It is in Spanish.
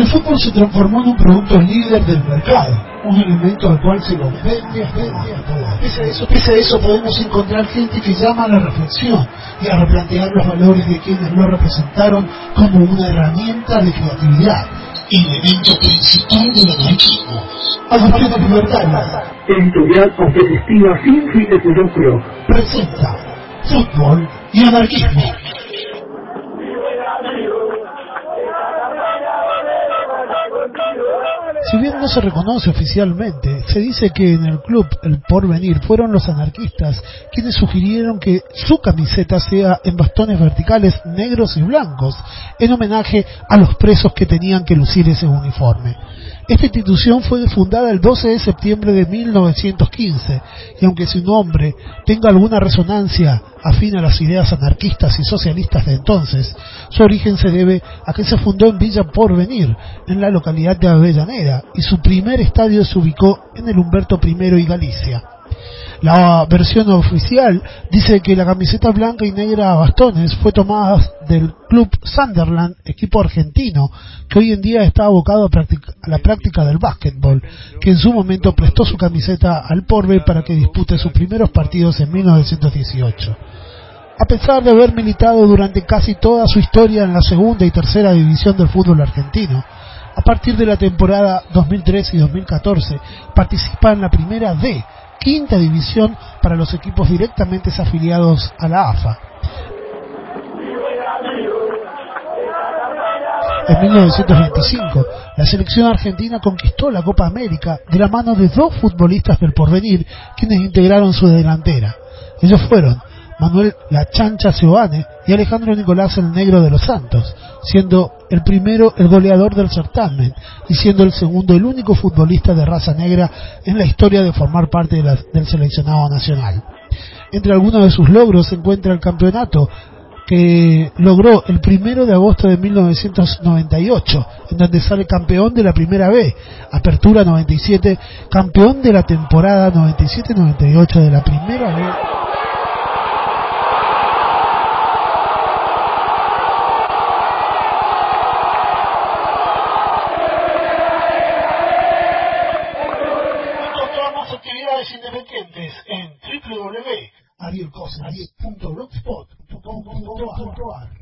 El fútbol se transformó en un producto líder del mercado, un elemento al cual se lo vende. Pese a eso, pese a eso podemos encontrar gente que llama a la reflexión y a replantear los valores de quienes lo representaron como una herramienta de creatividad, elemento principal del anarquismo. Adopción de libertad. Editorial competitiva sin fines de lucro. Presenta fútbol y anarquismo. Si bien no se reconoce oficialmente, se dice que en el club El Porvenir fueron los anarquistas quienes sugirieron que su camiseta sea en bastones verticales negros y blancos, en homenaje a los presos que tenían que lucir ese uniforme. Esta institución fue fundada el 12 de septiembre de 1915 y aunque su nombre tenga alguna resonancia afín a las ideas anarquistas y socialistas de entonces, su origen se debe a que se fundó en Villa Porvenir, en la localidad de Avellaneda, y su primer estadio se ubicó en el Humberto I y Galicia. La versión oficial dice que la camiseta blanca y negra a bastones fue tomada del club Sunderland, equipo argentino, que hoy en día está abocado a, la práctica del básquetbol, que en su momento prestó su camiseta al Porve para que dispute sus primeros partidos en 1918. A pesar de haber militado durante casi toda su historia en la segunda y tercera división del fútbol argentino, a partir de la temporada 2013 y 2014 participa en la primera D, quinta división para los equipos directamente afiliados a la AFA. En 1925, la selección argentina conquistó la Copa América de la mano de dos futbolistas del porvenir quienes integraron su delantera. Ellos fueron Manuel La Chancha Giovanni y Alejandro Nicolás el Negro de los Santos, siendo el primero el goleador del certamen y siendo el segundo el único futbolista de raza negra en la historia de formar parte del seleccionado nacional. Entre algunos de sus logros se encuentra el campeonato que logró el primero de agosto de 1998, en donde sale campeón de la primera B, Apertura 97, campeón de la temporada 97-98 de la primera B. Independientes en www.arielcosnariel.blogspot.com.ar